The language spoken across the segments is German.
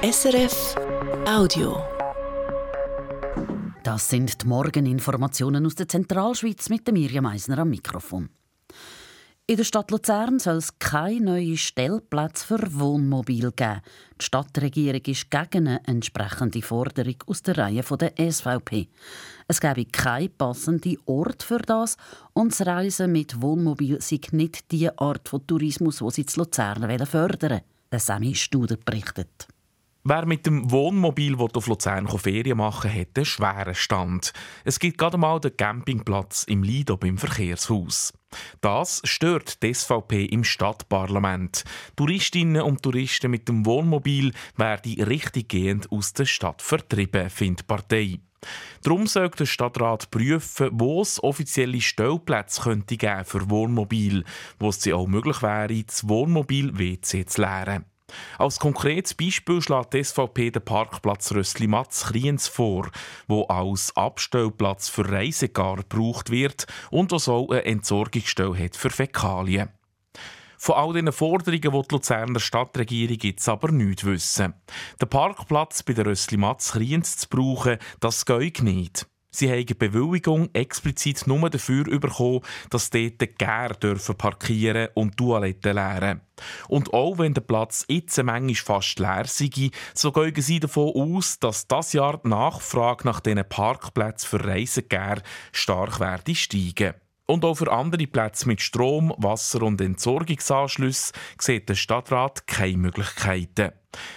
SRF Audio. Das sind die Morgeninformationen aus der Zentralschweiz mit Mirjam Meisner am Mikrofon. In der Stadt Luzern soll es keine neuen Stellplätze für Wohnmobil geben. Die Stadtregierung ist gegen eine entsprechende Forderung aus der Reihe der SVP. Es gäbe keinen passenden Ort für das und das Reisen mit Wohnmobil sei nicht die Art von Tourismus, die sie zu Luzern fördern wollen. Sammy Studer berichtet. Wer mit dem Wohnmobil auf Luzern Ferien machen hat einen schweren Stand. Es gibt gerade mal den Campingplatz im Lido beim Verkehrshaus. Das stört die SVP im Stadtparlament. Touristinnen und Touristen mit dem Wohnmobil werden richtiggehend aus der Stadt vertrieben, findet die Partei. Darum sollte der Stadtrat prüfen, wo es offizielle Stellplätze könnte geben für Wohnmobil, wo es auch möglich wäre, das Wohnmobil-WC zu leeren. Als konkretes Beispiel schlägt die SVP den Parkplatz Rössli-Matz Kriens vor, wo als Abstellplatz für Reisegar gebraucht wird und was eine Entsorgungsstelle hat für Fäkalien. Von all diesen Forderungen, die die Luzerner Stadtregierung jetzt aber nichts wissen. Den Parkplatz bei der Rössli-Matz Kriens zu brauchen, das geht nicht. Sie haben Bewilligung explizit nur dafür bekommen, dass dort Gär dürfen parkieren und Toiletten leeren. Und auch wenn der Platz jetzt manchmal fast leer sei, so gehen sie davon aus, dass das Jahr die Nachfrage nach diesen Parkplätzen für Reisegär stark werde steigen. Und auch für andere Plätze mit Strom, Wasser und Entsorgungsanschlüssen sieht der Stadtrat keine Möglichkeiten.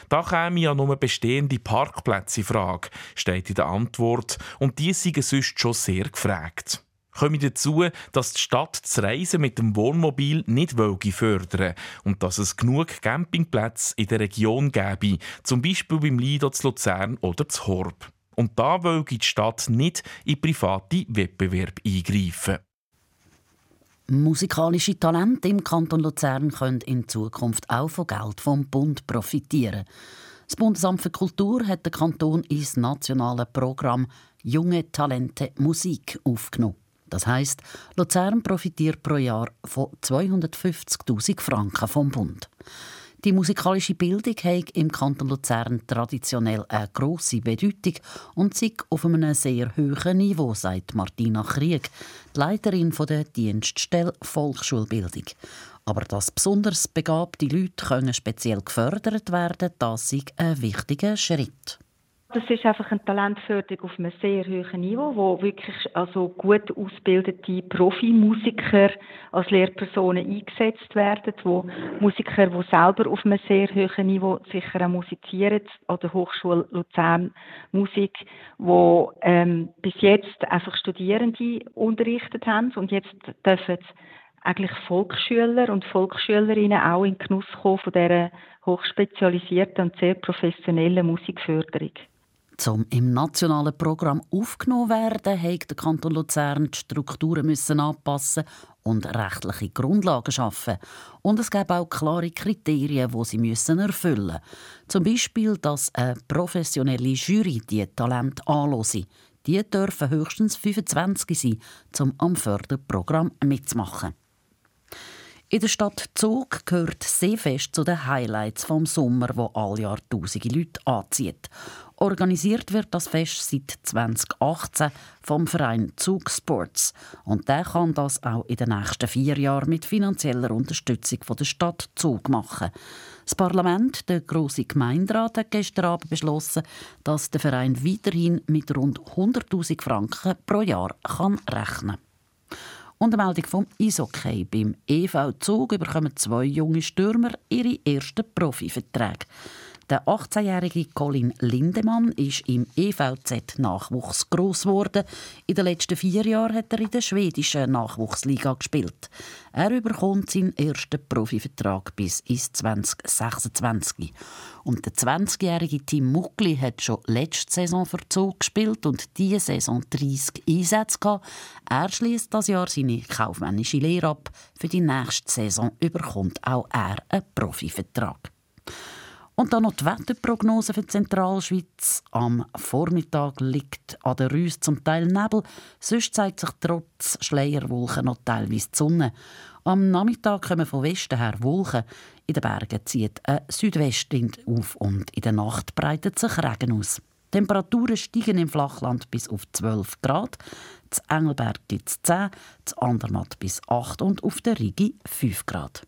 Da kämen ja nur bestehende Parkplätze in Frage, steht in der Antwort, und die sind sonst schon sehr gefragt. Komme dazu, dass die Stadt das Reisen mit dem Wohnmobil nicht fördern und dass es genug Campingplätze in der Region gäbe, zum Beispiel beim Lido zu Luzern oder zu Horb. Und da will die Stadt nicht in private Wettbewerb eingreifen. Musikalische Talente im Kanton Luzern können in Zukunft auch von Geld vom Bund profitieren. Das Bundesamt für Kultur hat den Kanton ins nationale Programm Junge Talente Musik aufgenommen. Das heißt, Luzern profitiert pro Jahr von 250.000 Franken vom Bund. Die musikalische Bildung hat im Kanton Luzern traditionell eine grosse Bedeutung und sei auf einem sehr hohen Niveau, sagt Martina Krieg, die Leiterin der Dienststelle Volksschulbildung. Aber dass besonders begabte Leute können speziell gefördert werden, das ist ein wichtiger Schritt. Das ist einfach eine Talentförderung auf einem sehr hohen Niveau, wo wirklich also gut ausgebildete Profimusiker als Lehrpersonen eingesetzt werden, wo Musiker, die selber auf einem sehr hohen Niveau sicher auch musizieren, an der Hochschule Luzern Musik, wo ähm, bis jetzt einfach Studierende unterrichtet haben und jetzt dürfen eigentlich Volksschüler und Volksschülerinnen auch in Genuss kommen von dieser hochspezialisierten und sehr professionellen Musikförderung. Um im nationalen Programm aufgenommen werden, musste der Kanton Luzern die Strukturen müssen anpassen und rechtliche Grundlagen schaffen. Und es gab auch klare Kriterien, die sie müssen erfüllen müssen. Zum Beispiel, dass eine professionelle Jury die Talent anlose. Die dürfen höchstens 25 sein, um am Förderprogramm mitzumachen. In der Stadt Zug gehört Seefest zu den Highlights vom Sommer, wo alle Jahr tausende Leute anzieht. Organisiert wird das Fest seit 2018 vom Verein Zug Sports und der kann das auch in den nächsten vier Jahren mit finanzieller Unterstützung von der Stadt Zug machen. Das Parlament, der große Gemeinderat, hat gestern Abend beschlossen, dass der Verein weiterhin mit rund 100.000 Franken pro Jahr kann rechnen. Und eine Meldung vom Eishockey. Beim EV Zug bekommen zwei junge Stürmer ihre ersten Profiverträge. Der 18-jährige Colin Lindemann ist im EVZ-Nachwuchs gross geworden. In den letzten vier Jahren hat er in der schwedischen Nachwuchsliga gespielt. Er überkommt seinen ersten Profivertrag bis ins 2026. Und der 20-jährige Tim Muckli hat schon letzte Saison für Zug gespielt und diese Saison 30 Einsätze gehabt. Er schließt das Jahr seine kaufmännische Lehre ab. Für die nächste Saison überkommt auch er einen Profivertrag. Und dann noch die Wetterprognose für die Zentralschweiz. Am Vormittag liegt an der Rüse zum Teil Nebel, sonst zeigt sich trotz Schleierwolken noch teilweise die Sonne. Am Nachmittag kommen von Westen her Wolken. In den Bergen zieht ein Südwestwind auf und in der Nacht breitet sich Regen aus. Temperaturen steigen im Flachland bis auf 12 Grad. Z Engelberg gibt es 10, z Andermatt bis 8 und auf der Rigi 5 Grad.